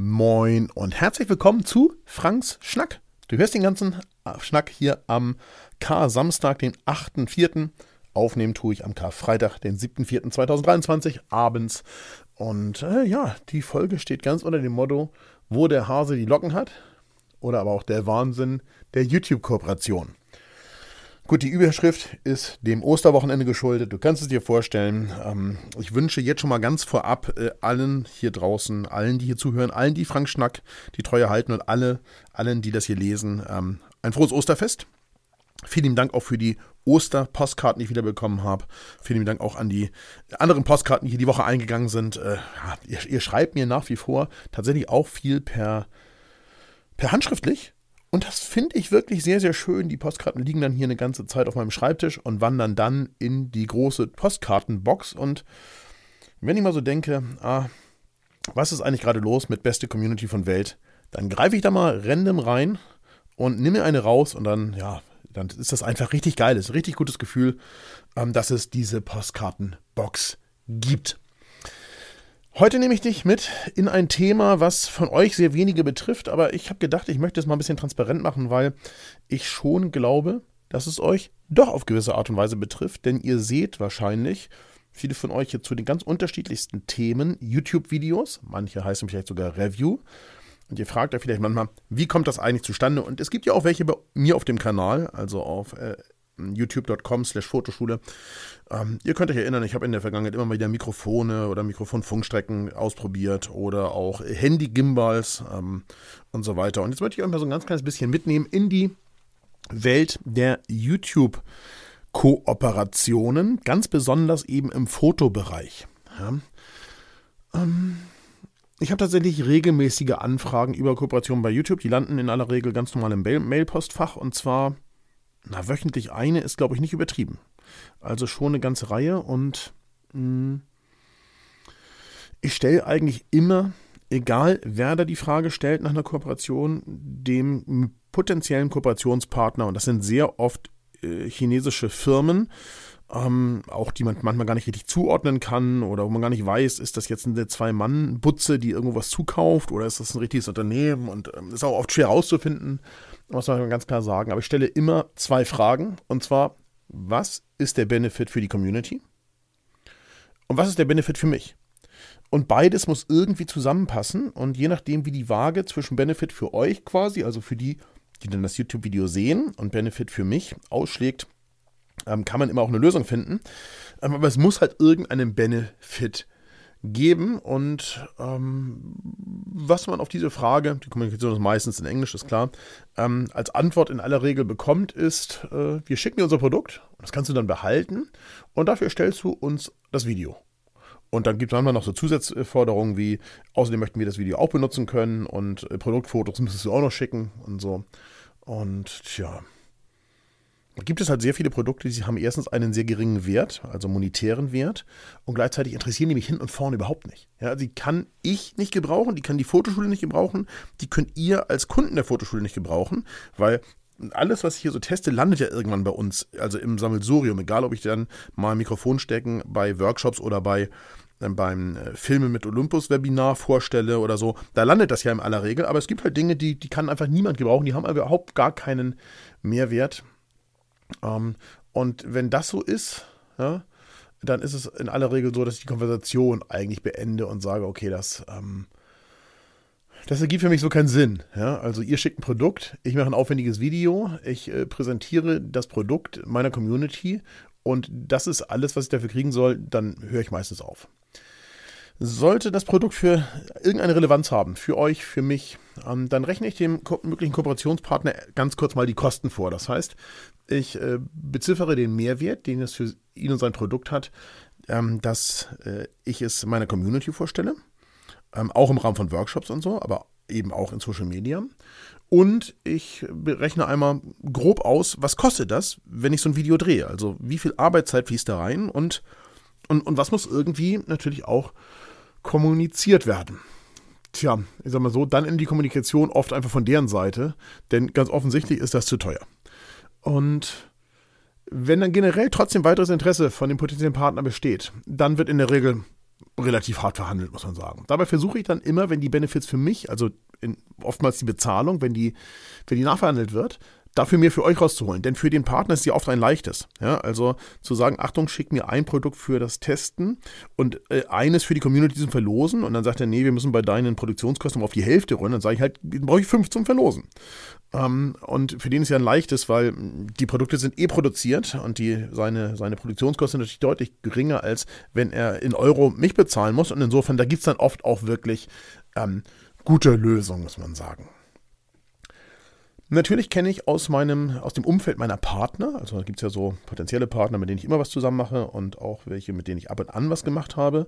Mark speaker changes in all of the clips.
Speaker 1: Moin und herzlich willkommen zu Franks Schnack. Du hörst den ganzen Schnack hier am K-Samstag, den 8.4. Aufnehmen tue ich am Karfreitag, den 7.4.2023 abends. Und äh, ja, die Folge steht ganz unter dem Motto, wo der Hase die Locken hat. Oder aber auch der Wahnsinn der YouTube-Kooperation. Gut, die Überschrift ist dem Osterwochenende geschuldet. Du kannst es dir vorstellen. Ähm, ich wünsche jetzt schon mal ganz vorab äh, allen hier draußen, allen, die hier zuhören, allen, die Frank Schnack die Treue halten und alle, allen, die das hier lesen, ähm, ein frohes Osterfest. Vielen Dank auch für die Osterpostkarten, die ich wieder bekommen habe. Vielen Dank auch an die anderen Postkarten, die hier die Woche eingegangen sind. Äh, ihr, ihr, schreibt mir nach wie vor tatsächlich auch viel per, per handschriftlich. Und das finde ich wirklich sehr, sehr schön. Die Postkarten liegen dann hier eine ganze Zeit auf meinem Schreibtisch und wandern dann in die große Postkartenbox. Und wenn ich mal so denke, ah, was ist eigentlich gerade los mit beste Community von Welt, dann greife ich da mal random rein und nehme mir eine raus und dann, ja, dann ist das einfach richtig geil. Das ist ein richtig gutes Gefühl, ähm, dass es diese Postkartenbox gibt. Heute nehme ich dich mit in ein Thema, was von euch sehr wenige betrifft, aber ich habe gedacht, ich möchte es mal ein bisschen transparent machen, weil ich schon glaube, dass es euch doch auf gewisse Art und Weise betrifft, denn ihr seht wahrscheinlich viele von euch hier zu den ganz unterschiedlichsten Themen YouTube-Videos, manche heißen vielleicht sogar Review. Und ihr fragt euch vielleicht manchmal, wie kommt das eigentlich zustande? Und es gibt ja auch welche bei mir auf dem Kanal, also auf äh, youtube.com slash Fotoschule. Ähm, ihr könnt euch erinnern, ich habe in der Vergangenheit immer mal wieder Mikrofone oder Mikrofonfunkstrecken ausprobiert oder auch Handy-Gimbals ähm, und so weiter. Und jetzt möchte ich euch mal so ein ganz kleines bisschen mitnehmen in die Welt der YouTube- Kooperationen, ganz besonders eben im Fotobereich. Ja. Ähm, ich habe tatsächlich regelmäßige Anfragen über Kooperationen bei YouTube. Die landen in aller Regel ganz normal im Mailpostfach und zwar na, wöchentlich eine ist, glaube ich, nicht übertrieben. Also schon eine ganze Reihe und mh, hm, ich stelle eigentlich immer, egal wer da die Frage stellt nach einer Kooperation, dem potenziellen Kooperationspartner, und das sind sehr oft äh, chinesische Firmen, ähm, auch die man manchmal gar nicht richtig zuordnen kann oder wo man gar nicht weiß, ist das jetzt eine Zwei-Mann-Butze, die irgendwo was zukauft oder ist das ein richtiges Unternehmen und ähm, ist auch oft schwer herauszufinden muss man ganz klar sagen. Aber ich stelle immer zwei Fragen. Und zwar, was ist der Benefit für die Community? Und was ist der Benefit für mich? Und beides muss irgendwie zusammenpassen. Und je nachdem, wie die Waage zwischen Benefit für euch quasi, also für die, die dann das YouTube-Video sehen, und Benefit für mich ausschlägt, ähm, kann man immer auch eine Lösung finden. Ähm, aber es muss halt irgendeinen Benefit geben. Und ähm, was man auf diese Frage, die Kommunikation ist meistens in Englisch, ist klar, ähm, als Antwort in aller Regel bekommt, ist, äh, wir schicken dir unser Produkt, das kannst du dann behalten und dafür stellst du uns das Video. Und dann gibt es manchmal noch so Zusatzforderungen wie, außerdem möchten wir das Video auch benutzen können und äh, Produktfotos müsstest du auch noch schicken und so. Und tja, gibt es halt sehr viele Produkte, die haben erstens einen sehr geringen Wert, also monetären Wert, und gleichzeitig interessieren die mich hin und vorne überhaupt nicht. Ja, die kann ich nicht gebrauchen, die kann die Fotoschule nicht gebrauchen, die könnt ihr als Kunden der Fotoschule nicht gebrauchen, weil alles, was ich hier so teste, landet ja irgendwann bei uns, also im Sammelsurium, egal ob ich dann mal Mikrofon stecken bei Workshops oder bei äh, beim äh, Filme mit Olympus Webinar vorstelle oder so, da landet das ja in aller Regel, aber es gibt halt Dinge, die, die kann einfach niemand gebrauchen, die haben überhaupt gar keinen Mehrwert ähm, und wenn das so ist, ja, dann ist es in aller Regel so, dass ich die Konversation eigentlich beende und sage, okay, das, ähm, das ergibt für mich so keinen Sinn. Ja? Also ihr schickt ein Produkt, ich mache ein aufwendiges Video, ich äh, präsentiere das Produkt meiner Community und das ist alles, was ich dafür kriegen soll, dann höre ich meistens auf. Sollte das Produkt für irgendeine Relevanz haben, für euch, für mich, ähm, dann rechne ich dem möglichen Kooperationspartner ganz kurz mal die Kosten vor. Das heißt, ich äh, beziffere den Mehrwert, den es für ihn und sein Produkt hat, ähm, dass äh, ich es meiner Community vorstelle, ähm, auch im Rahmen von Workshops und so, aber eben auch in Social Media. Und ich berechne einmal grob aus, was kostet das, wenn ich so ein Video drehe. Also wie viel Arbeitszeit fließt da rein und, und, und was muss irgendwie natürlich auch kommuniziert werden. Tja, ich sag mal so, dann in die Kommunikation oft einfach von deren Seite, denn ganz offensichtlich ist das zu teuer. Und wenn dann generell trotzdem weiteres Interesse von dem potenziellen Partner besteht, dann wird in der Regel relativ hart verhandelt, muss man sagen. Dabei versuche ich dann immer, wenn die Benefits für mich, also in, oftmals die Bezahlung, wenn die, wenn die nachverhandelt wird, dafür mehr für euch rauszuholen. Denn für den Partner ist ja oft ein leichtes. Ja, also zu sagen, Achtung, schick mir ein Produkt für das Testen und äh, eines für die Community zum Verlosen. Und dann sagt er, nee, wir müssen bei deinen Produktionskosten auf die Hälfte runter. Dann sage ich halt, brauche ich fünf zum Verlosen. Ähm, und für den ist ja ein leichtes, weil die Produkte sind eh produziert und die, seine, seine Produktionskosten sind natürlich deutlich geringer, als wenn er in Euro mich bezahlen muss. Und insofern, da gibt es dann oft auch wirklich ähm, gute Lösungen, muss man sagen. Natürlich kenne ich aus meinem, aus dem Umfeld meiner Partner, also da gibt es ja so potenzielle Partner, mit denen ich immer was zusammen mache und auch welche, mit denen ich ab und an was gemacht habe,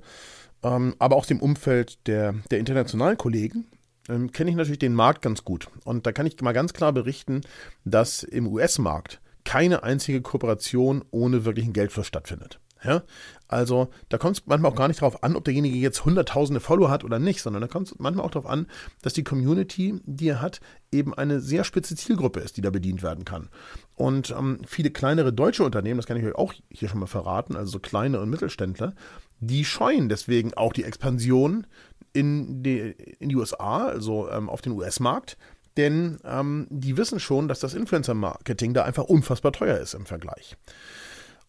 Speaker 1: ähm, aber auch dem Umfeld der, der internationalen Kollegen, ähm, kenne ich natürlich den Markt ganz gut. Und da kann ich mal ganz klar berichten, dass im US-Markt keine einzige Kooperation ohne wirklichen Geldfluss stattfindet. Ja? Also da kommt es manchmal auch gar nicht darauf an, ob derjenige jetzt hunderttausende Follower hat oder nicht, sondern da kommt es manchmal auch darauf an, dass die Community, die er hat, eben eine sehr spitze Zielgruppe ist, die da bedient werden kann. Und ähm, viele kleinere deutsche Unternehmen, das kann ich euch auch hier schon mal verraten, also so kleine und Mittelständler, die scheuen deswegen auch die Expansion in die, in die USA, also ähm, auf den US-Markt, denn ähm, die wissen schon, dass das Influencer-Marketing da einfach unfassbar teuer ist im Vergleich.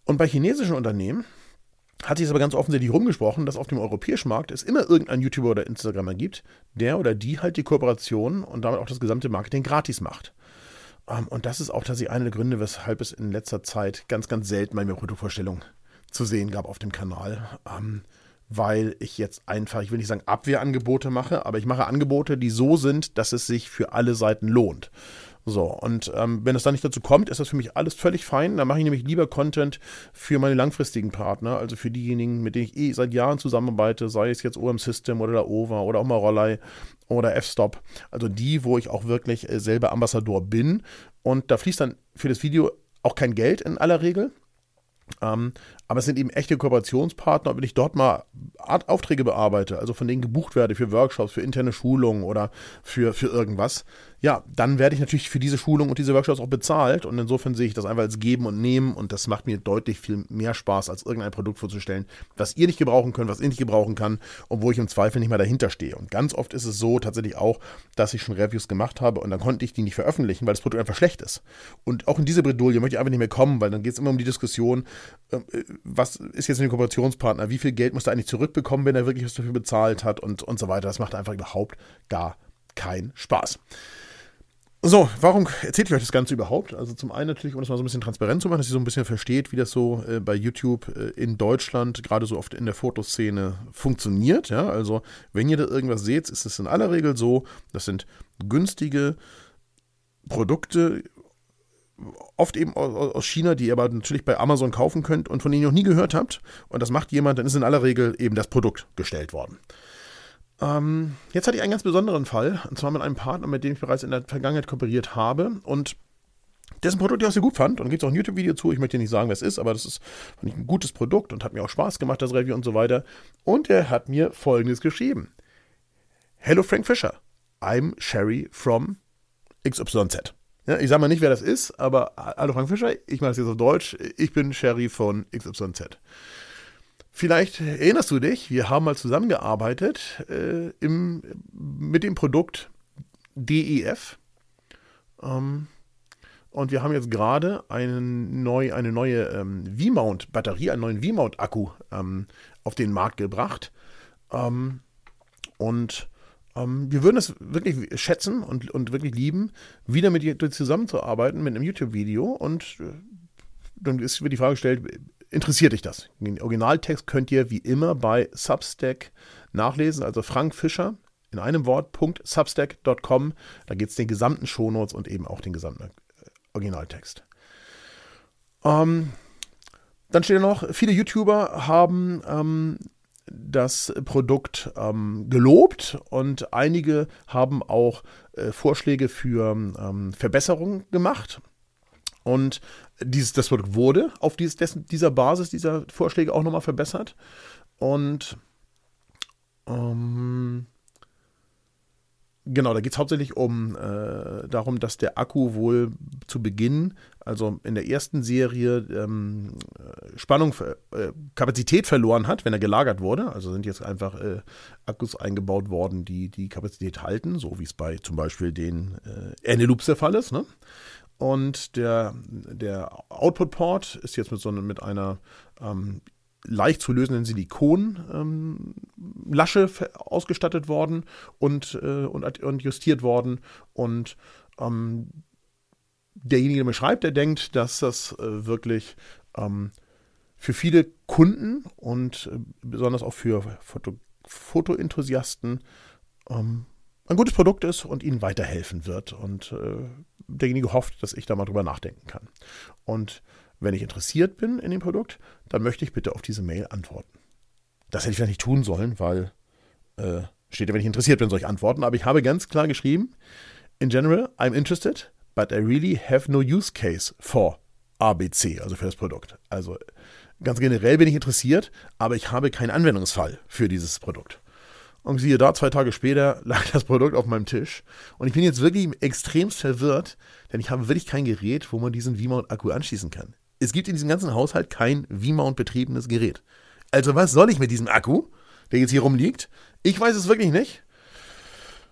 Speaker 1: Und bei chinesischen Unternehmen hat sich es aber ganz offensichtlich rumgesprochen, dass auf dem europäischen Markt es immer irgendeinen YouTuber oder Instagramer gibt, der oder die halt die Kooperation und damit auch das gesamte Marketing gratis macht. Ähm, und das ist auch tatsächlich einer der Gründe, weshalb es in letzter Zeit ganz, ganz selten meine Produktvorstellung zu sehen gab auf dem Kanal. Weil ich jetzt einfach, ich will nicht sagen Abwehrangebote mache, aber ich mache Angebote, die so sind, dass es sich für alle Seiten lohnt. So, und ähm, wenn es dann nicht dazu kommt, ist das für mich alles völlig fein. Dann mache ich nämlich lieber Content für meine langfristigen Partner, also für diejenigen, mit denen ich eh seit Jahren zusammenarbeite, sei es jetzt OM System oder der OVA oder auch mal Rollei oder F-Stop. Also die, wo ich auch wirklich äh, selber Ambassador bin. Und da fließt dann für das Video auch kein Geld in aller Regel. Ähm, aber es sind eben echte Kooperationspartner. Wenn ich dort mal Art Aufträge bearbeite, also von denen gebucht werde für Workshops, für interne Schulungen oder für, für irgendwas, ja, dann werde ich natürlich für diese Schulung und diese Workshops auch bezahlt. Und insofern sehe ich das einfach als Geben und Nehmen. Und das macht mir deutlich viel mehr Spaß, als irgendein Produkt vorzustellen, was ihr nicht gebrauchen könnt, was ich nicht gebrauchen kann und wo ich im Zweifel nicht mehr dahinter stehe. Und ganz oft ist es so tatsächlich auch, dass ich schon Reviews gemacht habe und dann konnte ich die nicht veröffentlichen, weil das Produkt einfach schlecht ist. Und auch in diese Bredouille möchte ich einfach nicht mehr kommen, weil dann geht es immer um die Diskussion, ähm, äh, was ist jetzt ein Kooperationspartner, wie viel Geld muss er eigentlich zurückbekommen, wenn er wirklich was dafür bezahlt hat und, und so weiter. Das macht einfach überhaupt gar keinen Spaß. So, warum erzähle ich euch das Ganze überhaupt? Also zum einen natürlich, um das mal so ein bisschen transparent zu machen, dass ihr so ein bisschen versteht, wie das so äh, bei YouTube äh, in Deutschland, gerade so oft in der Fotoszene, funktioniert. Ja, also wenn ihr da irgendwas seht, ist es in aller Regel so, das sind günstige Produkte, oft eben aus China, die ihr aber natürlich bei Amazon kaufen könnt und von denen ihr noch nie gehört habt. Und das macht jemand, dann ist in aller Regel eben das Produkt gestellt worden. Ähm, jetzt hatte ich einen ganz besonderen Fall, und zwar mit einem Partner, mit dem ich bereits in der Vergangenheit kooperiert habe und dessen Produkt ich auch sehr gut fand. Und gibt es auch ein YouTube-Video zu. Ich möchte nicht sagen, wer es ist, aber das ist ein gutes Produkt und hat mir auch Spaß gemacht, das Review und so weiter. Und er hat mir folgendes geschrieben: Hello Frank Fisher, I'm Sherry from XYZ. Ja, ich sage mal nicht, wer das ist, aber hallo Frank Fischer, ich mache das jetzt auf Deutsch. Ich bin Sherry von XYZ. Vielleicht erinnerst du dich, wir haben mal zusammengearbeitet äh, im, mit dem Produkt DEF. Ähm, und wir haben jetzt gerade eine, neu, eine neue ähm, V-Mount-Batterie, einen neuen V-Mount-Akku ähm, auf den Markt gebracht. Ähm, und ähm, wir würden es wirklich schätzen und, und wirklich lieben, wieder mit dir zusammenzuarbeiten mit einem YouTube-Video. Und äh, dann ist wird die Frage gestellt, interessiert dich das? Den Originaltext könnt ihr wie immer bei Substack nachlesen, also Frank Fischer in einem Wort, .substack.com. Da geht es den gesamten Shownotes und eben auch den gesamten äh, Originaltext. Ähm, dann steht noch, viele YouTuber haben ähm, das Produkt ähm, gelobt und einige haben auch äh, Vorschläge für ähm, Verbesserungen gemacht. Und dieses, das Produkt wurde auf dieses, dessen, dieser Basis dieser Vorschläge auch nochmal verbessert. Und ähm, Genau, da geht es hauptsächlich um äh, darum, dass der Akku wohl zu Beginn, also in der ersten Serie, ähm, Spannung, äh, Kapazität verloren hat, wenn er gelagert wurde. Also sind jetzt einfach äh, Akkus eingebaut worden, die die Kapazität halten, so wie es bei zum Beispiel den äh, Eneloops der Fall ist. Ne? Und der, der Output-Port ist jetzt mit so mit einer ähm, leicht zu lösenden Silikonlasche ähm, ausgestattet worden und, äh, und, und, justiert worden. Und ähm, derjenige, der mir schreibt, der denkt, dass das äh, wirklich ähm, für viele Kunden und äh, besonders auch für Foto Fotoenthusiasten ähm, ein gutes Produkt ist und ihnen weiterhelfen wird. Und äh, derjenige hofft, dass ich da mal drüber nachdenken kann. Und wenn ich interessiert bin in dem Produkt, dann möchte ich bitte auf diese Mail antworten. Das hätte ich vielleicht nicht tun sollen, weil äh, steht ja, wenn ich interessiert bin, soll ich antworten. Aber ich habe ganz klar geschrieben, in general, I'm interested, but I really have no use case for ABC, also für das Produkt. Also ganz generell bin ich interessiert, aber ich habe keinen Anwendungsfall für dieses Produkt. Und siehe da, zwei Tage später lag das Produkt auf meinem Tisch. Und ich bin jetzt wirklich extrem verwirrt, denn ich habe wirklich kein Gerät, wo man diesen V-Mount-Akku anschließen kann es gibt in diesem ganzen Haushalt kein V-Mount betriebenes Gerät. Also was soll ich mit diesem Akku, der jetzt hier rumliegt? Ich weiß es wirklich nicht.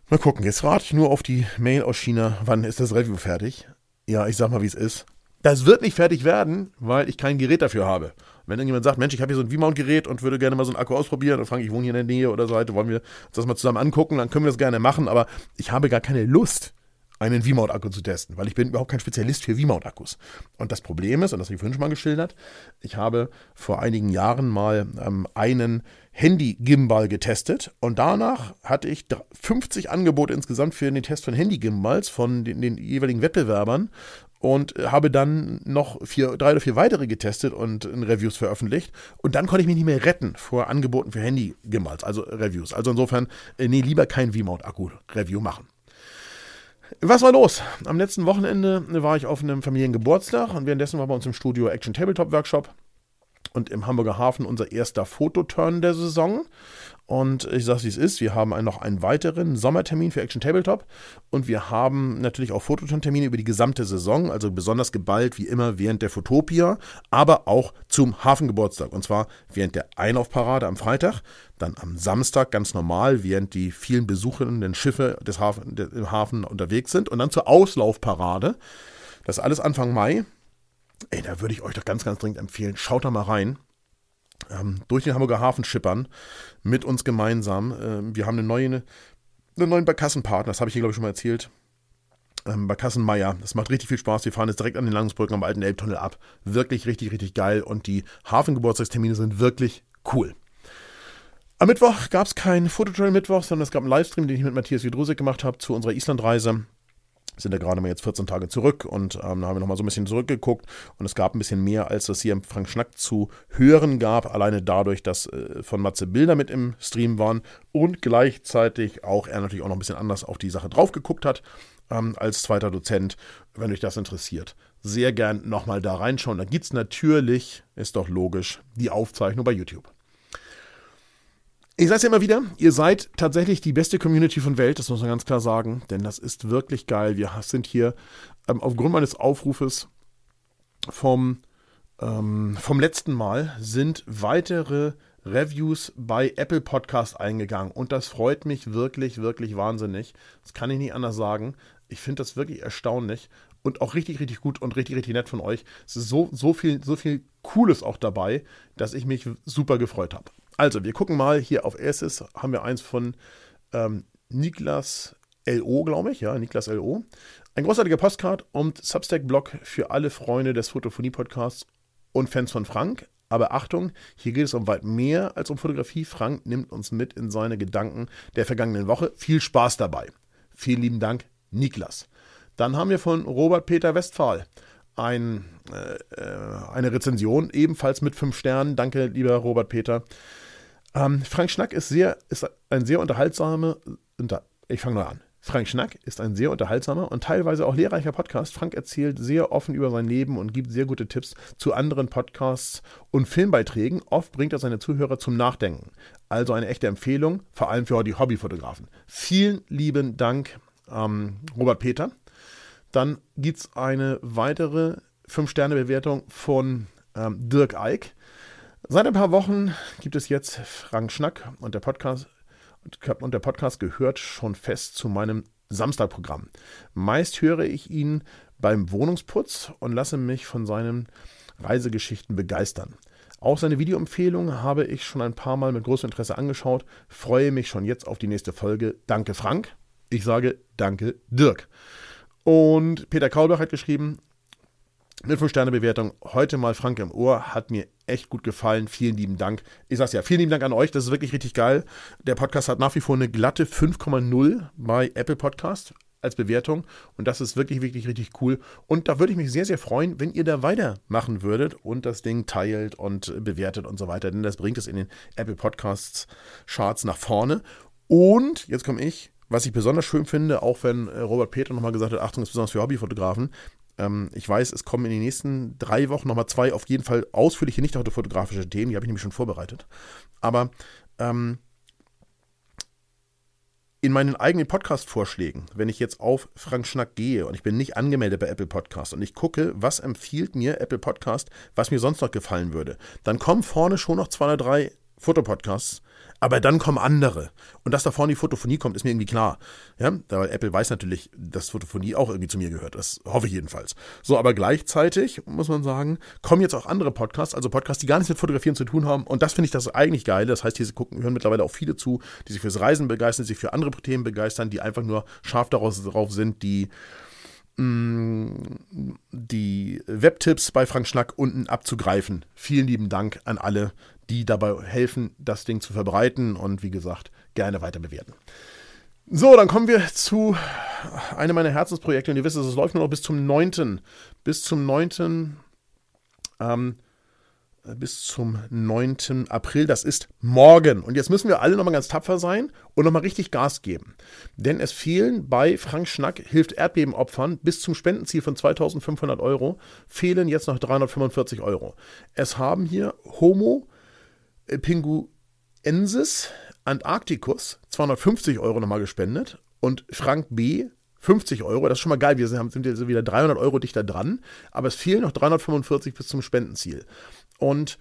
Speaker 1: Mal gucken, jetzt warte ich nur auf die Mail aus China. Wann ist das Review fertig? Ja, ich sag mal, wie es ist. Das wird nicht fertig werden, weil ich kein Gerät dafür habe. Wenn irgendjemand sagt, Mensch, ich habe hier so ein V-Mount-Gerät und würde gerne mal so einen Akku ausprobieren und frage, ich wohne hier in der Nähe oder so weiter, wollen wir uns das mal zusammen angucken, dann können wir das gerne machen, aber ich habe gar keine Lust, einen V-Mount-Akku zu testen, weil ich bin überhaupt kein Spezialist für V-Mount-Akkus. Und das Problem ist, und das habe ich vorhin schon mal geschildert, ich habe vor einigen Jahren mal ähm, einen Handy-Gimbal getestet und danach hatte ich 50 Angebote insgesamt für den Test von Handy-Gimbals von den, den jeweiligen Wettbewerbern und habe dann noch vier, drei oder vier weitere getestet und in Reviews veröffentlicht. Und dann konnte ich mich nicht mehr retten vor Angeboten für Handy-Gimbals, also Reviews. Also insofern, äh, nee, lieber kein V-Mount-Akku-Review machen. Was war los? Am letzten Wochenende war ich auf einem Familiengeburtstag und währenddessen war bei uns im Studio Action Tabletop Workshop und im Hamburger Hafen unser erster Fototurn der Saison. Und ich sage, wie es ist, wir haben noch einen weiteren Sommertermin für Action Tabletop und wir haben natürlich auch Fototurn-Termine über die gesamte Saison, also besonders geballt wie immer während der Fotopia, aber auch zum Hafengeburtstag. Und zwar während der Einlaufparade am Freitag, dann am Samstag ganz normal, während die vielen besuchenden Schiffe des Hafen, der, im Hafen unterwegs sind und dann zur Auslaufparade. Das ist alles Anfang Mai. Ey, da würde ich euch doch ganz, ganz dringend empfehlen, schaut da mal rein durch den Hamburger Hafen schippern mit uns gemeinsam. Ähm, wir haben eine neue, einen neuen Barkassenpartner, das habe ich hier, glaube ich, schon mal erzählt. Ähm, Barkassenmeier. Das macht richtig viel Spaß. Wir fahren jetzt direkt an den Landungsbrücken am alten Elbtunnel ab. Wirklich, richtig, richtig geil. Und die Hafengeburtstagstermine sind wirklich cool. Am Mittwoch gab es keinen Fototrail Mittwoch, sondern es gab einen Livestream, den ich mit Matthias Wiedrusek gemacht habe zu unserer Islandreise sind ja gerade mal jetzt 14 Tage zurück und ähm, da haben wir nochmal so ein bisschen zurückgeguckt und es gab ein bisschen mehr, als es hier im Frank Schnack zu hören gab, alleine dadurch, dass äh, von Matze Bilder mit im Stream waren und gleichzeitig auch er natürlich auch noch ein bisschen anders auf die Sache drauf geguckt hat ähm, als zweiter Dozent, wenn euch das interessiert. Sehr gern nochmal da reinschauen. Da gibt es natürlich, ist doch logisch, die Aufzeichnung bei YouTube. Ich sage es ja immer wieder, ihr seid tatsächlich die beste Community von Welt, das muss man ganz klar sagen, denn das ist wirklich geil. Wir sind hier ähm, aufgrund meines Aufrufes vom, ähm, vom letzten Mal sind weitere Reviews bei Apple Podcast eingegangen und das freut mich wirklich, wirklich wahnsinnig. Das kann ich nicht anders sagen. Ich finde das wirklich erstaunlich und auch richtig, richtig gut und richtig, richtig nett von euch. Es ist so, so viel, so viel Cooles auch dabei, dass ich mich super gefreut habe. Also, wir gucken mal hier auf erstes, haben wir eins von ähm, Niklas LO, glaube ich, ja, Niklas LO. Ein großartiger Postcard und Substack-Blog für alle Freunde des Fotophonie-Podcasts und Fans von Frank. Aber Achtung, hier geht es um weit mehr als um Fotografie. Frank nimmt uns mit in seine Gedanken der vergangenen Woche. Viel Spaß dabei. Vielen lieben Dank, Niklas. Dann haben wir von Robert Peter Westphal ein, äh, äh eine Rezension, ebenfalls mit fünf Sternen. Danke, lieber Robert Peter. Ähm, Frank Schnack ist, sehr, ist ein sehr unterhaltsamer, unter, ich fange mal an. Frank Schnack ist ein sehr unterhaltsamer und teilweise auch lehrreicher Podcast. Frank erzählt sehr offen über sein Leben und gibt sehr gute Tipps zu anderen Podcasts und Filmbeiträgen. Oft bringt er seine Zuhörer zum Nachdenken. Also eine echte Empfehlung, vor allem für die Hobbyfotografen. Vielen lieben Dank, ähm, Robert Peter. Dann gibt es eine weitere 5-Sterne-Bewertung von ähm, Dirk Eick. Seit ein paar Wochen gibt es jetzt Frank Schnack und der Podcast und der Podcast gehört schon fest zu meinem Samstagprogramm. Meist höre ich ihn beim Wohnungsputz und lasse mich von seinen Reisegeschichten begeistern. Auch seine Videoempfehlung habe ich schon ein paar Mal mit großem Interesse angeschaut. Freue mich schon jetzt auf die nächste Folge. Danke, Frank. Ich sage Danke, Dirk. Und Peter Kaulbach hat geschrieben, eine 5-Sterne-Bewertung. Heute mal Frank im Ohr. Hat mir echt gut gefallen. Vielen lieben Dank. Ich sag's ja, vielen lieben Dank an euch. Das ist wirklich richtig geil. Der Podcast hat nach wie vor eine glatte 5,0 bei Apple Podcast als Bewertung. Und das ist wirklich, wirklich richtig cool. Und da würde ich mich sehr, sehr freuen, wenn ihr da weitermachen würdet und das Ding teilt und bewertet und so weiter. Denn das bringt es in den Apple Podcasts Charts nach vorne. Und jetzt komme ich. Was ich besonders schön finde, auch wenn äh, Robert Peter nochmal gesagt hat, Achtung ist besonders für Hobbyfotografen, ähm, ich weiß, es kommen in den nächsten drei Wochen nochmal zwei auf jeden Fall ausführliche nicht-autofotografische Themen. Die habe ich nämlich schon vorbereitet. Aber ähm, in meinen eigenen Podcast-Vorschlägen, wenn ich jetzt auf Frank Schnack gehe und ich bin nicht angemeldet bei Apple Podcast und ich gucke, was empfiehlt mir Apple Podcast, was mir sonst noch gefallen würde, dann kommen vorne schon noch zwei oder drei Fotopodcasts, aber dann kommen andere. Und dass da vorne die Fotophonie kommt, ist mir irgendwie klar. Ja, weil Apple weiß natürlich, dass Fotophonie auch irgendwie zu mir gehört. Das hoffe ich jedenfalls. So, aber gleichzeitig muss man sagen, kommen jetzt auch andere Podcasts, also Podcasts, die gar nichts mit Fotografieren zu tun haben. Und das finde ich das eigentlich geil. Das heißt, hier gucken, hören mittlerweile auch viele zu, die sich fürs Reisen begeistern, sich für andere Themen begeistern, die einfach nur scharf darauf sind, die mm, die Webtipps bei Frank Schnack unten abzugreifen. Vielen lieben Dank an alle, die dabei helfen, das Ding zu verbreiten und wie gesagt, gerne weiter bewerten. So, dann kommen wir zu einem meiner Herzensprojekte und ihr wisst, es läuft nur noch bis zum 9. Bis zum 9. Ähm, bis zum 9. April. Das ist morgen. Und jetzt müssen wir alle nochmal ganz tapfer sein und nochmal richtig Gas geben. Denn es fehlen bei Frank Schnack hilft Erdbebenopfern bis zum Spendenziel von 2500 Euro, fehlen jetzt noch 345 Euro. Es haben hier Homo Pinguensis Antarcticus 250 Euro nochmal gespendet und Frank B 50 Euro. Das ist schon mal geil. Wir sind jetzt wieder 300 Euro dichter dran, aber es fehlen noch 345 bis zum Spendenziel. Und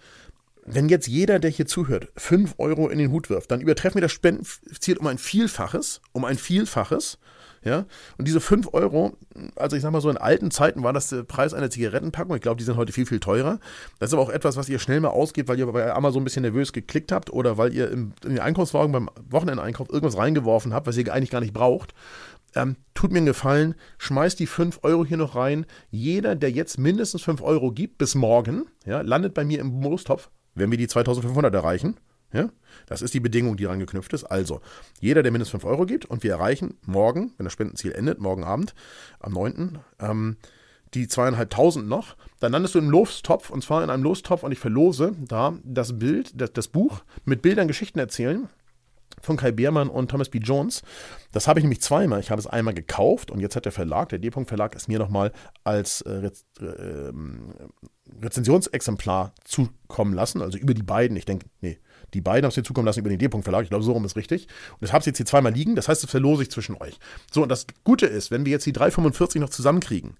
Speaker 1: wenn jetzt jeder, der hier zuhört, 5 Euro in den Hut wirft, dann übertreffen wir das Spendenziel um ein Vielfaches, um ein Vielfaches. Ja? Und diese 5 Euro, also ich sag mal so, in alten Zeiten war das der Preis einer Zigarettenpackung. Ich glaube, die sind heute viel, viel teurer. Das ist aber auch etwas, was ihr schnell mal ausgebt, weil ihr bei Amazon ein bisschen nervös geklickt habt oder weil ihr im, in den Einkaufswagen beim Wochenendeinkauf irgendwas reingeworfen habt, was ihr eigentlich gar nicht braucht. Ähm, tut mir einen Gefallen, schmeißt die 5 Euro hier noch rein. Jeder, der jetzt mindestens 5 Euro gibt, bis morgen, ja, landet bei mir im Bonustopf, wenn wir die 2500 erreichen. Ja? Das ist die Bedingung, die daran geknüpft ist. Also, jeder, der mindestens 5 Euro gibt und wir erreichen morgen, wenn das Spendenziel endet, morgen Abend, am 9., ähm, die zweieinhalbtausend noch, dann landest du im Lostopf und zwar in einem Lostopf und ich verlose da das Bild, das, das Buch mit Bildern Geschichten erzählen von Kai Biermann und Thomas B. Jones. Das habe ich nämlich zweimal. Ich habe es einmal gekauft und jetzt hat der Verlag, der D-Punkt Verlag, es mir nochmal als äh, Rez äh, Rezensionsexemplar zukommen lassen. Also über die beiden. Ich denke, nee, die beiden haben es mir zukommen lassen über den D-Punkt Verlag. Ich glaube, so rum ist richtig. Und das habe ich jetzt hier zweimal liegen. Das heißt, es verlose ich zwischen euch. So, und das Gute ist, wenn wir jetzt die 345 noch zusammenkriegen,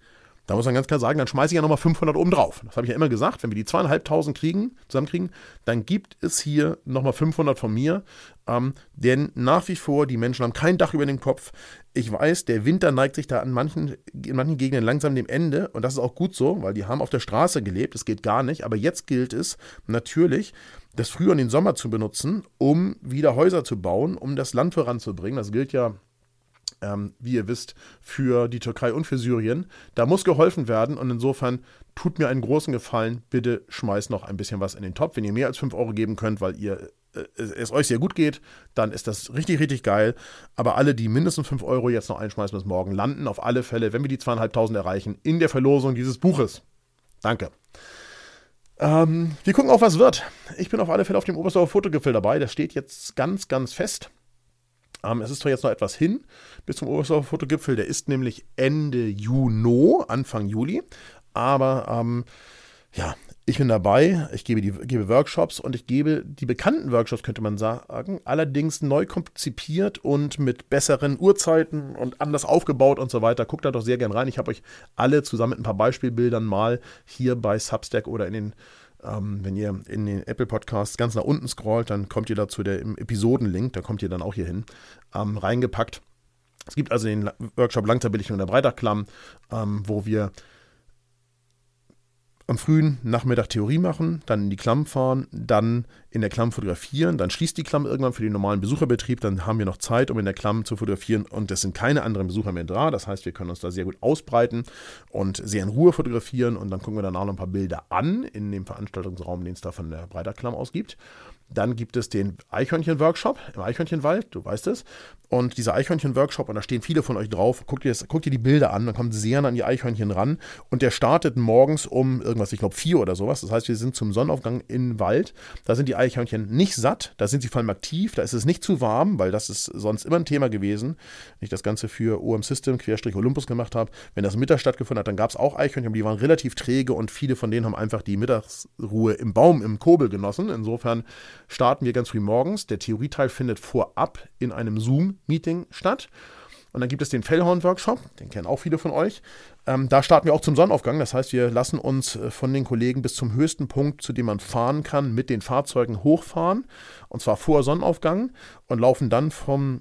Speaker 1: da muss man ganz klar sagen, dann schmeiße ich ja nochmal 500 oben drauf. Das habe ich ja immer gesagt. Wenn wir die zweieinhalbtausend kriegen, zusammenkriegen, dann gibt es hier nochmal 500 von mir. Ähm, denn nach wie vor, die Menschen haben kein Dach über dem Kopf. Ich weiß, der Winter neigt sich da an manchen, in manchen Gegenden langsam dem Ende. Und das ist auch gut so, weil die haben auf der Straße gelebt. Das geht gar nicht. Aber jetzt gilt es natürlich, das Frühjahr und den Sommer zu benutzen, um wieder Häuser zu bauen, um das Land voranzubringen. Das gilt ja ähm, wie ihr wisst, für die Türkei und für Syrien. Da muss geholfen werden und insofern tut mir einen großen Gefallen, bitte schmeißt noch ein bisschen was in den Topf. Wenn ihr mehr als 5 Euro geben könnt, weil ihr äh, es euch sehr gut geht, dann ist das richtig, richtig geil. Aber alle, die mindestens 5 Euro jetzt noch einschmeißen bis morgen, landen auf alle Fälle, wenn wir die zweieinhalbtausend erreichen, in der Verlosung dieses Buches. Danke. Ähm, wir gucken auf, was wird. Ich bin auf alle Fälle auf dem Oberstdorfer Fotogipfel dabei. Das steht jetzt ganz, ganz fest. Ähm, es ist zwar jetzt noch etwas hin bis zum Oberstdorfer Fotogipfel, der ist nämlich Ende Juni, Anfang Juli. Aber ähm, ja, ich bin dabei, ich gebe, die, gebe Workshops und ich gebe die bekannten Workshops, könnte man sagen, allerdings neu konzipiert und mit besseren Uhrzeiten und anders aufgebaut und so weiter. Guckt da doch sehr gern rein. Ich habe euch alle zusammen mit ein paar Beispielbildern mal hier bei Substack oder in den ähm, wenn ihr in den Apple Podcasts ganz nach unten scrollt, dann kommt ihr dazu der im Episodenlink, da kommt ihr dann auch hier hin, ähm, reingepackt. Es gibt also den Workshop Langzeitbelichtung der Breitachklamm, ähm, wo wir am frühen Nachmittag Theorie machen, dann in die Klamm fahren, dann in der Klamm fotografieren, dann schließt die Klamm irgendwann für den normalen Besucherbetrieb, dann haben wir noch Zeit, um in der Klamm zu fotografieren und es sind keine anderen Besucher mehr da. Das heißt, wir können uns da sehr gut ausbreiten und sehr in Ruhe fotografieren und dann gucken wir danach noch ein paar Bilder an in dem Veranstaltungsraum, den es da von der Breiterklamm aus gibt. Dann gibt es den Eichhörnchen-Workshop im Eichhörnchenwald, du weißt es. Und dieser Eichhörnchen-Workshop, und da stehen viele von euch drauf, guckt ihr, guckt ihr die Bilder an, dann kommt sehr an die Eichhörnchen ran. Und der startet morgens um irgendwas, ich glaube vier oder sowas. Das heißt, wir sind zum Sonnenaufgang im Wald. Da sind die Eichhörnchen nicht satt, da sind sie vor allem aktiv, da ist es nicht zu warm, weil das ist sonst immer ein Thema gewesen. Wenn ich das Ganze für OM System, Querstrich Olympus gemacht habe, wenn das Mittag stattgefunden hat, dann gab es auch Eichhörnchen, die waren relativ träge und viele von denen haben einfach die Mittagsruhe im Baum, im Kobel genossen. Insofern starten wir ganz früh morgens. Der Theorieteil findet vorab in einem Zoom-Meeting statt. Und dann gibt es den Fellhorn-Workshop, den kennen auch viele von euch. Ähm, da starten wir auch zum Sonnenaufgang. Das heißt, wir lassen uns äh, von den Kollegen bis zum höchsten Punkt, zu dem man fahren kann, mit den Fahrzeugen hochfahren. Und zwar vor Sonnenaufgang und laufen dann vom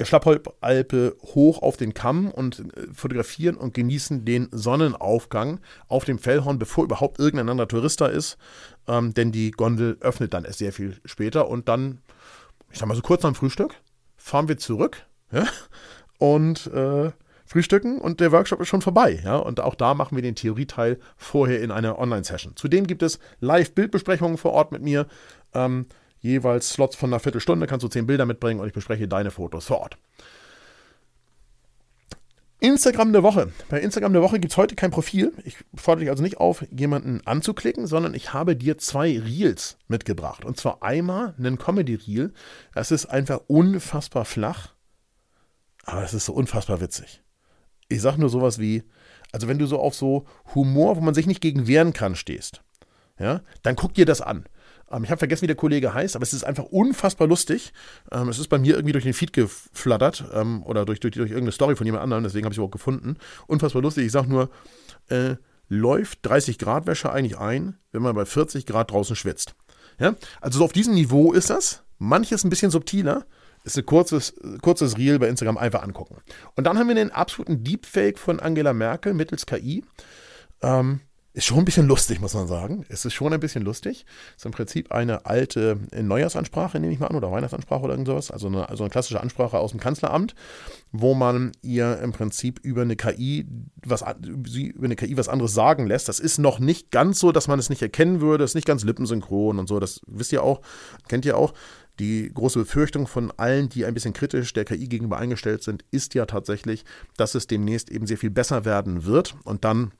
Speaker 1: der Schlappalpe hoch auf den Kamm und äh, fotografieren und genießen den Sonnenaufgang auf dem Fellhorn, bevor überhaupt irgendein anderer Tourist da ist. Ähm, denn die Gondel öffnet dann erst sehr viel später und dann, ich sag mal so kurz dem Frühstück, fahren wir zurück ja, und äh, frühstücken und der Workshop ist schon vorbei. Ja? Und auch da machen wir den Theorieteil vorher in einer Online-Session. Zudem gibt es Live-Bildbesprechungen vor Ort mit mir. Ähm, jeweils Slots von einer Viertelstunde, kannst du zehn Bilder mitbringen und ich bespreche deine Fotos vor Ort. Instagram der Woche. Bei Instagram der Woche gibt es heute kein Profil. Ich fordere dich also nicht auf, jemanden anzuklicken, sondern ich habe dir zwei Reels mitgebracht. Und zwar einmal einen Comedy-Reel. Es ist einfach unfassbar flach, aber es ist so unfassbar witzig. Ich sage nur sowas wie, also wenn du so auf so Humor, wo man sich nicht gegen wehren kann, stehst, ja, dann guck dir das an. Ähm, ich habe vergessen, wie der Kollege heißt, aber es ist einfach unfassbar lustig. Ähm, es ist bei mir irgendwie durch den Feed geflattert ähm, oder durch, durch, durch irgendeine Story von jemand anderem, deswegen habe ich es auch gefunden. Unfassbar lustig. Ich sage nur, äh, läuft 30 Grad Wäsche eigentlich ein, wenn man bei 40 Grad draußen schwitzt. Ja? Also so auf diesem Niveau ist das. Manches ein bisschen subtiler. Ist ein kurzes, kurzes Reel bei Instagram einfach angucken. Und dann haben wir den absoluten Deepfake von Angela Merkel mittels KI. Ähm, ist schon ein bisschen lustig, muss man sagen. Es ist schon ein bisschen lustig. Ist im Prinzip eine alte Neujahrsansprache, nehme ich mal an, oder Weihnachtsansprache oder irgendwas. Also eine, also eine klassische Ansprache aus dem Kanzleramt, wo man ihr im Prinzip über eine KI was, über eine KI was anderes sagen lässt. Das ist noch nicht ganz so, dass man es nicht erkennen würde. Es ist nicht ganz lippensynchron und so. Das wisst ihr auch, kennt ihr auch. Die große Befürchtung von allen, die ein bisschen kritisch der KI gegenüber eingestellt sind, ist ja tatsächlich, dass es demnächst eben sehr viel besser werden wird und dann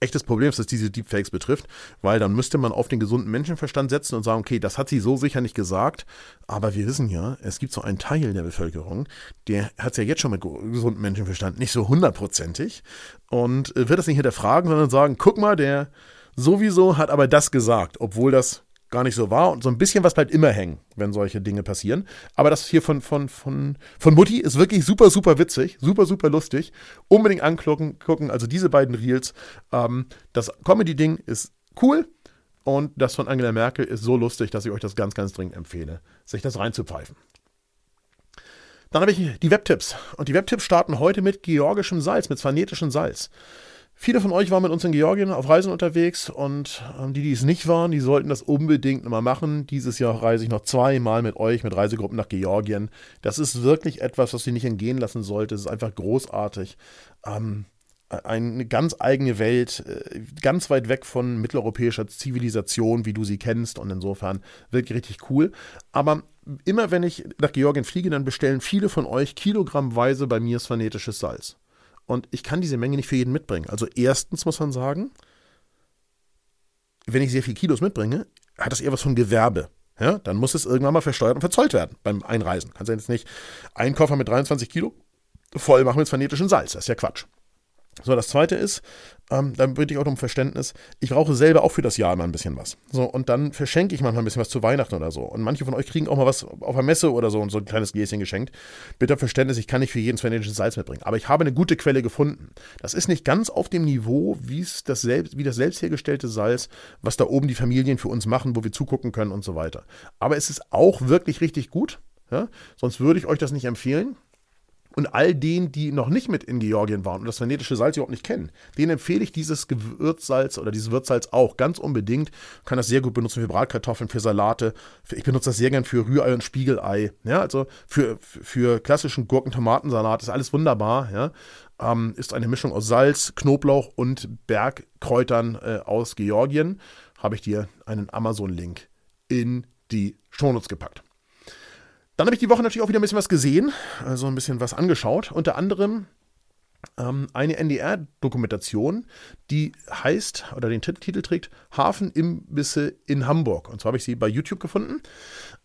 Speaker 1: echtes Problem ist, dass diese Deepfakes betrifft, weil dann müsste man auf den gesunden Menschenverstand setzen und sagen, okay, das hat sie so sicher nicht gesagt, aber wir wissen ja, es gibt so einen Teil der Bevölkerung, der hat es ja jetzt schon mit gesundem Menschenverstand nicht so hundertprozentig und äh, wird das nicht hinterfragen, sondern sagen, guck mal, der sowieso hat aber das gesagt, obwohl das gar nicht so war. Und so ein bisschen was bleibt immer hängen, wenn solche Dinge passieren. Aber das hier von, von, von, von Mutti ist wirklich super, super witzig, super, super lustig. Unbedingt angucken, gucken. also diese beiden Reels. Ähm, das Comedy-Ding ist cool. Und das von Angela Merkel ist so lustig, dass ich euch das ganz, ganz dringend empfehle, sich das reinzupfeifen. Dann habe ich die Webtipps. Und die Webtipps starten heute mit georgischem Salz, mit svanetischem Salz. Viele von euch waren mit uns in Georgien auf Reisen unterwegs und ähm, die, die es nicht waren, die sollten das unbedingt nochmal machen. Dieses Jahr reise ich noch zweimal mit euch, mit Reisegruppen nach Georgien. Das ist wirklich etwas, was ihr nicht entgehen lassen sollte. Es ist einfach großartig. Ähm, eine ganz eigene Welt, äh, ganz weit weg von mitteleuropäischer Zivilisation, wie du sie kennst und insofern wirklich richtig cool. Aber immer wenn ich nach Georgien fliege, dann bestellen viele von euch kilogrammweise bei mir svanetisches Salz. Und ich kann diese Menge nicht für jeden mitbringen. Also erstens muss man sagen, wenn ich sehr viel Kilos mitbringe, hat das eher was von Gewerbe. ja, dann muss es irgendwann mal versteuert und verzollt werden beim Einreisen. Kannst du jetzt nicht einen Koffer mit 23 Kilo voll machen mit phonetischem Salz. Das ist ja Quatsch. So, das zweite ist, ähm, dann bitte ich auch um Verständnis, ich brauche selber auch für das Jahr immer ein bisschen was. So, und dann verschenke ich manchmal ein bisschen was zu Weihnachten oder so. Und manche von euch kriegen auch mal was auf der Messe oder so und so ein kleines Gläschen geschenkt. Bitte Verständnis, ich kann nicht für jeden phonetischen Salz mitbringen. Aber ich habe eine gute Quelle gefunden. Das ist nicht ganz auf dem Niveau, wie das, selbst, wie das selbst hergestellte Salz, was da oben die Familien für uns machen, wo wir zugucken können und so weiter. Aber es ist auch wirklich richtig gut. Ja? Sonst würde ich euch das nicht empfehlen. Und all denen, die noch nicht mit in Georgien waren und das venetische Salz überhaupt nicht kennen, denen empfehle ich dieses Gewürzsalz oder dieses Würzsalz auch ganz unbedingt. Kann das sehr gut benutzen für Bratkartoffeln, für Salate. Ich benutze das sehr gern für Rührei und Spiegelei. Ja, also für, für klassischen Gurken-Tomatensalat ist alles wunderbar. Ja. Ähm, ist eine Mischung aus Salz, Knoblauch und Bergkräutern äh, aus Georgien. Habe ich dir einen Amazon-Link in die Shownotes gepackt. Dann habe ich die Woche natürlich auch wieder ein bisschen was gesehen, also ein bisschen was angeschaut. Unter anderem ähm, eine NDR-Dokumentation, die heißt oder den Titel trägt Hafenimbisse in Hamburg. Und zwar habe ich sie bei YouTube gefunden.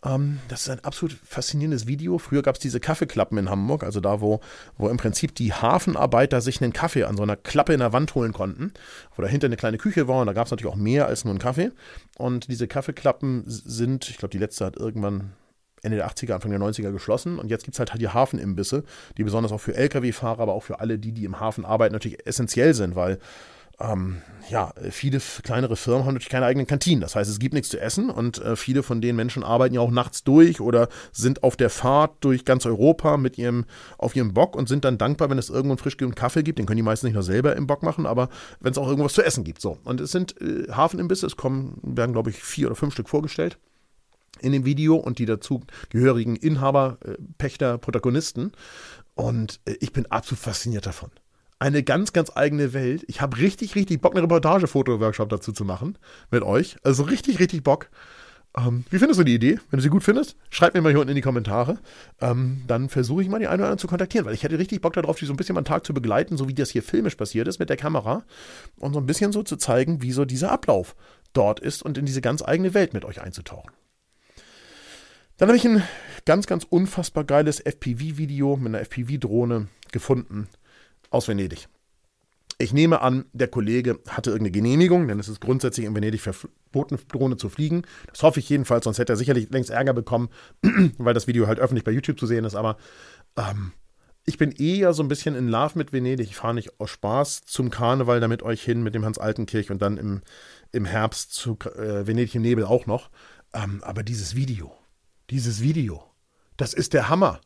Speaker 1: Ähm, das ist ein absolut faszinierendes Video. Früher gab es diese Kaffeeklappen in Hamburg, also da, wo, wo im Prinzip die Hafenarbeiter sich einen Kaffee an so einer Klappe in der Wand holen konnten, wo dahinter eine kleine Küche war und da gab es natürlich auch mehr als nur einen Kaffee. Und diese Kaffeeklappen sind, ich glaube, die letzte hat irgendwann Ende der 80er, Anfang der 90er geschlossen. Und jetzt gibt es halt, halt die Hafenimbisse, die besonders auch für Lkw-Fahrer, aber auch für alle die, die im Hafen arbeiten, natürlich essentiell sind, weil ähm, ja, viele kleinere Firmen haben natürlich keine eigenen Kantinen. Das heißt, es gibt nichts zu essen und äh, viele von den Menschen arbeiten ja auch nachts durch oder sind auf der Fahrt durch ganz Europa mit ihrem, auf ihrem Bock und sind dann dankbar, wenn es irgendwo einen frisch Kaffee gibt. Den können die meisten nicht nur selber im Bock machen, aber wenn es auch irgendwas zu essen gibt. So. Und es sind äh, Hafenimbisse, es kommen, werden, glaube ich, vier oder fünf Stück vorgestellt in dem Video und die dazu gehörigen Inhaber, äh, Pächter, Protagonisten. Und äh, ich bin absolut fasziniert davon. Eine ganz, ganz eigene Welt. Ich habe richtig, richtig Bock, eine Reportage-Foto-Workshop dazu zu machen mit euch. Also richtig, richtig Bock. Ähm, wie findest du die Idee? Wenn du sie gut findest, schreib mir mal hier unten in die Kommentare. Ähm, dann versuche ich mal die einen oder anderen zu kontaktieren, weil ich hätte richtig Bock darauf, die so ein bisschen am Tag zu begleiten, so wie das hier filmisch passiert ist mit der Kamera und so ein bisschen so zu zeigen, wie so dieser Ablauf dort ist und in diese ganz eigene Welt mit euch einzutauchen. Dann habe ich ein ganz, ganz unfassbar geiles FPV-Video mit einer FPV-Drohne gefunden aus Venedig. Ich nehme an, der Kollege hatte irgendeine Genehmigung, denn es ist grundsätzlich in Venedig verboten, Drohne zu fliegen. Das hoffe ich jedenfalls, sonst hätte er sicherlich längst Ärger bekommen, weil das Video halt öffentlich bei YouTube zu sehen ist. Aber ähm, ich bin eher so ein bisschen in Love mit Venedig. Ich fahre nicht aus Spaß zum Karneval da mit euch hin, mit dem Hans-Altenkirch und dann im, im Herbst zu äh, Venedig im Nebel auch noch. Ähm, aber dieses Video, dieses Video. Das ist der Hammer.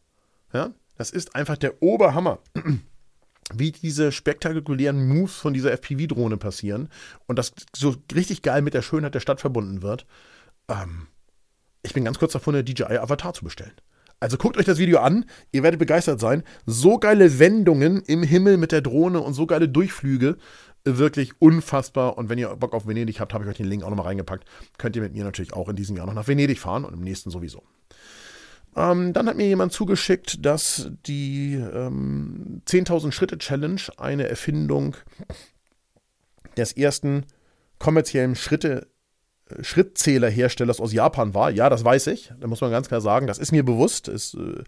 Speaker 1: Ja? Das ist einfach der Oberhammer. Wie diese spektakulären Moves von dieser FPV-Drohne passieren und das so richtig geil mit der Schönheit der Stadt verbunden wird. Ähm, ich bin ganz kurz davon, eine DJI Avatar zu bestellen. Also guckt euch das Video an, ihr werdet begeistert sein. So geile Wendungen im Himmel mit der Drohne und so geile Durchflüge. Wirklich unfassbar. Und wenn ihr Bock auf Venedig habt, habe ich euch den Link auch nochmal reingepackt. Könnt ihr mit mir natürlich auch in diesem Jahr noch nach Venedig fahren und im nächsten sowieso. Ähm, dann hat mir jemand zugeschickt, dass die ähm, 10.000 Schritte Challenge eine Erfindung des ersten kommerziellen Schritte Schrittzählerherstellers aus Japan war. Ja, das weiß ich. Da muss man ganz klar sagen, das ist mir bewusst. Ist, äh,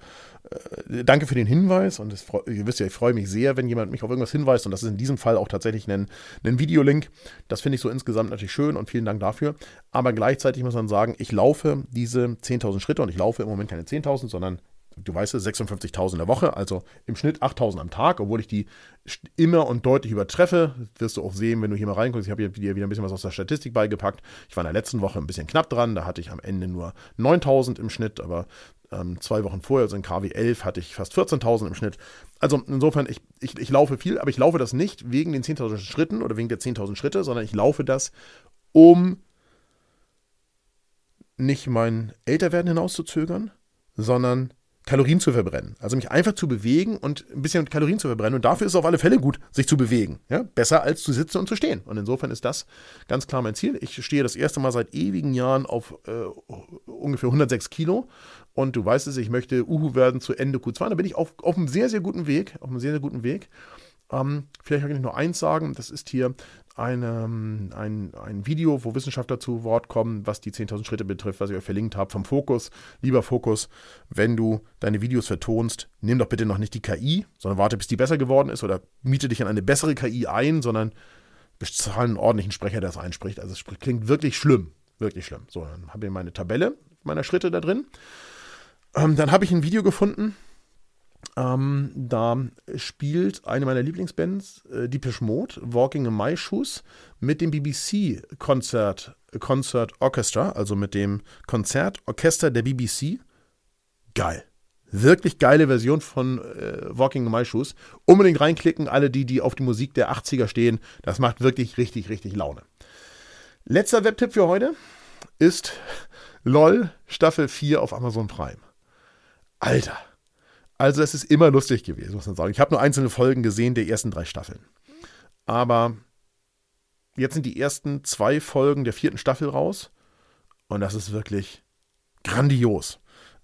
Speaker 1: äh, danke für den Hinweis und es, ihr wisst ja, ich freue mich sehr, wenn jemand mich auf irgendwas hinweist und das ist in diesem Fall auch tatsächlich ein, ein Videolink. Das finde ich so insgesamt natürlich schön und vielen Dank dafür. Aber gleichzeitig muss man sagen, ich laufe diese 10.000 Schritte und ich laufe im Moment keine 10.000, sondern du weißt es, 56.000 in der Woche, also im Schnitt 8.000 am Tag, obwohl ich die immer und deutlich übertreffe. Wirst du auch sehen, wenn du hier mal reinguckst. Ich habe dir wieder ein bisschen was aus der Statistik beigepackt. Ich war in der letzten Woche ein bisschen knapp dran. Da hatte ich am Ende nur 9.000 im Schnitt, aber ähm, zwei Wochen vorher, also in KW 11, hatte ich fast 14.000 im Schnitt. Also insofern, ich, ich, ich laufe viel, aber ich laufe das nicht wegen den 10.000 Schritten oder wegen der 10.000 Schritte, sondern ich laufe das, um nicht mein Älterwerden hinauszuzögern, sondern Kalorien zu verbrennen. Also mich einfach zu bewegen und ein bisschen Kalorien zu verbrennen. Und dafür ist es auf alle Fälle gut, sich zu bewegen. Ja? Besser als zu sitzen und zu stehen. Und insofern ist das ganz klar mein Ziel. Ich stehe das erste Mal seit ewigen Jahren auf äh, ungefähr 106 Kilo. Und du weißt es, ich möchte Uhu werden zu Ende Q2. Da bin ich auf, auf einem sehr, sehr guten Weg. Auf einem sehr, sehr guten Weg. Ähm, vielleicht kann ich nur eins sagen, das ist hier eine, ein, ein Video, wo Wissenschaftler zu Wort kommen, was die 10.000 Schritte betrifft, was ich euch verlinkt habe vom Fokus. Lieber Fokus, wenn du deine Videos vertonst, nimm doch bitte noch nicht die KI, sondern warte, bis die besser geworden ist oder miete dich an eine bessere KI ein, sondern bezahle einen ordentlichen Sprecher, der das einspricht. Also es klingt wirklich schlimm. Wirklich schlimm. So, dann habe ich meine Tabelle meiner Schritte da drin. Ähm, dann habe ich ein Video gefunden, ähm, da spielt eine meiner Lieblingsbands, äh, Deepish Mode, Walking in My Shoes, mit dem BBC Concert, Concert Orchestra, also mit dem Konzertorchester der BBC. Geil. Wirklich geile Version von äh, Walking in My Shoes. Unbedingt reinklicken, alle die, die auf die Musik der 80er stehen. Das macht wirklich richtig, richtig Laune. Letzter Webtipp für heute ist LOL Staffel 4 auf Amazon Prime. Alter. Also es ist immer lustig gewesen, muss man sagen. Ich habe nur einzelne Folgen gesehen der ersten drei Staffeln. Aber jetzt sind die ersten zwei Folgen der vierten Staffel raus. Und das ist wirklich grandios.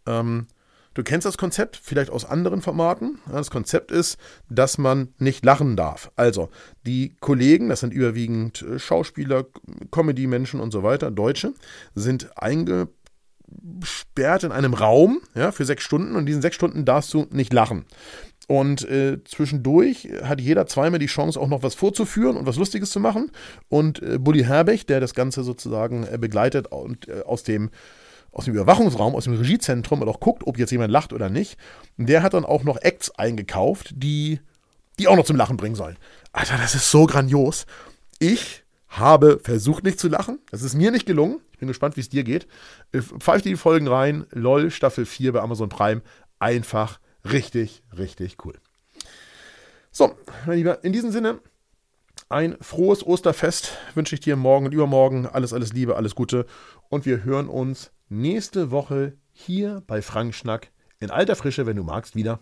Speaker 1: Ähm, du kennst das Konzept vielleicht aus anderen Formaten. Das Konzept ist, dass man nicht lachen darf. Also die Kollegen, das sind überwiegend äh, Schauspieler, Comedy-Menschen und so weiter, Deutsche, sind eingebaut gesperrt in einem Raum ja, für sechs Stunden und in diesen sechs Stunden darfst du nicht lachen. Und äh, zwischendurch hat jeder zweimal die Chance, auch noch was vorzuführen und was Lustiges zu machen. Und äh, Bully Herbig, der das Ganze sozusagen äh, begleitet und äh, aus dem aus dem Überwachungsraum, aus dem Regiezentrum und auch guckt, ob jetzt jemand lacht oder nicht, der hat dann auch noch Acts eingekauft, die, die auch noch zum Lachen bringen sollen. Alter, das ist so grandios. Ich habe versucht nicht zu lachen. Das ist mir nicht gelungen. Bin gespannt, wie es dir geht. Äh, pfeif dir die Folgen rein. LOL Staffel 4 bei Amazon Prime. Einfach richtig, richtig cool. So, mein Lieber, in diesem Sinne, ein frohes Osterfest wünsche ich dir morgen und übermorgen. Alles, alles Liebe, alles Gute. Und wir hören uns nächste Woche hier bei Frank Schnack in alter Frische, wenn du magst, wieder.